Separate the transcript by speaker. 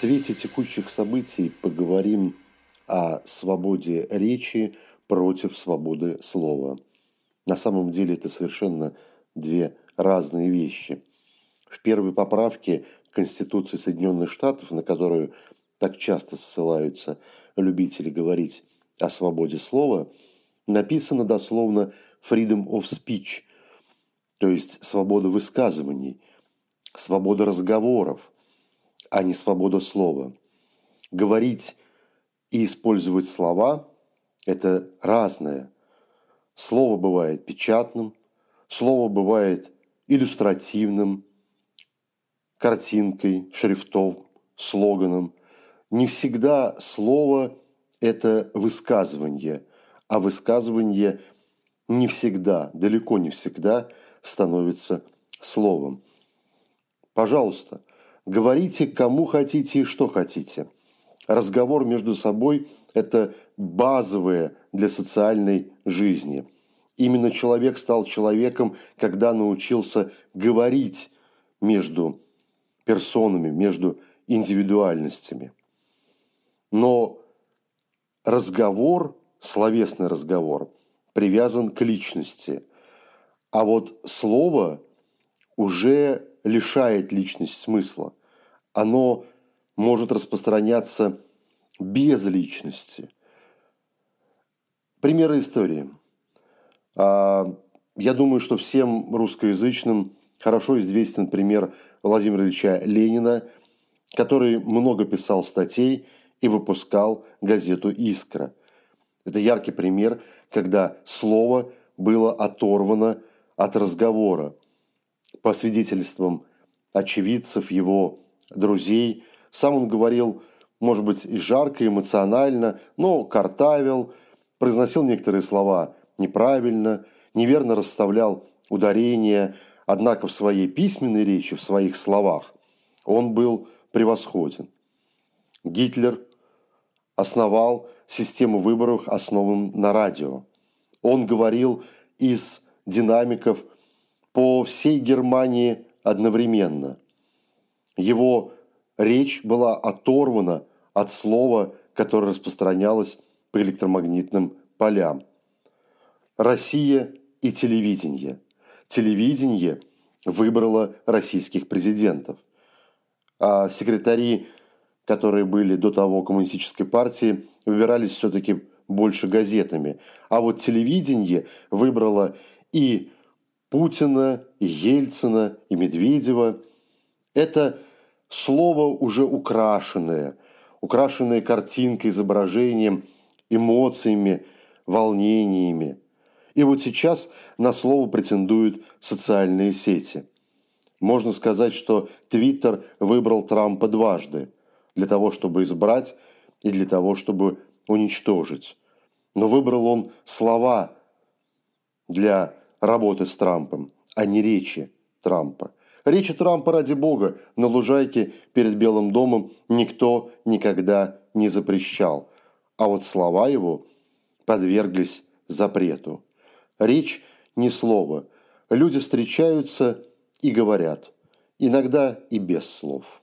Speaker 1: свете текущих событий поговорим о свободе речи против свободы слова. На самом деле это совершенно две разные вещи. В первой поправке Конституции Соединенных Штатов, на которую так часто ссылаются любители говорить о свободе слова, написано дословно freedom of speech, то есть свобода высказываний, свобода разговоров, а не свобода слова. Говорить и использовать слова – это разное. Слово бывает печатным, слово бывает иллюстративным, картинкой, шрифтом, слоганом. Не всегда слово – это высказывание, а высказывание не всегда, далеко не всегда становится словом. Пожалуйста, Говорите, кому хотите и что хотите. Разговор между собой – это базовое для социальной жизни. Именно человек стал человеком, когда научился говорить между персонами, между индивидуальностями. Но разговор, словесный разговор, привязан к личности. А вот слово уже лишает личность смысла оно может распространяться без личности. Примеры истории. А, я думаю, что всем русскоязычным хорошо известен пример Владимира Ильича Ленина, который много писал статей и выпускал газету «Искра». Это яркий пример, когда слово было оторвано от разговора. По свидетельствам очевидцев его друзей. Сам он говорил, может быть, и жарко, эмоционально, но картавил, произносил некоторые слова неправильно, неверно расставлял ударения, однако в своей письменной речи, в своих словах он был превосходен. Гитлер основал систему выборов, основанную на радио. Он говорил из динамиков по всей Германии одновременно – его речь была оторвана от слова, которое распространялось по электромагнитным полям. Россия и телевидение. Телевидение выбрало российских президентов. А секретари, которые были до того коммунистической партии, выбирались все-таки больше газетами. А вот телевидение выбрало и Путина, Ельцина, и Медведева. Это слово уже украшенное, украшенное картинкой, изображением, эмоциями, волнениями. И вот сейчас на слово претендуют социальные сети. Можно сказать, что Твиттер выбрал Трампа дважды для того, чтобы избрать и для того, чтобы уничтожить. Но выбрал он слова для работы с Трампом, а не речи Трампа. Речи Трампа, ради бога, на лужайке перед Белым домом никто никогда не запрещал. А вот слова его подверглись запрету. Речь не слово. Люди встречаются и говорят. Иногда и без слов.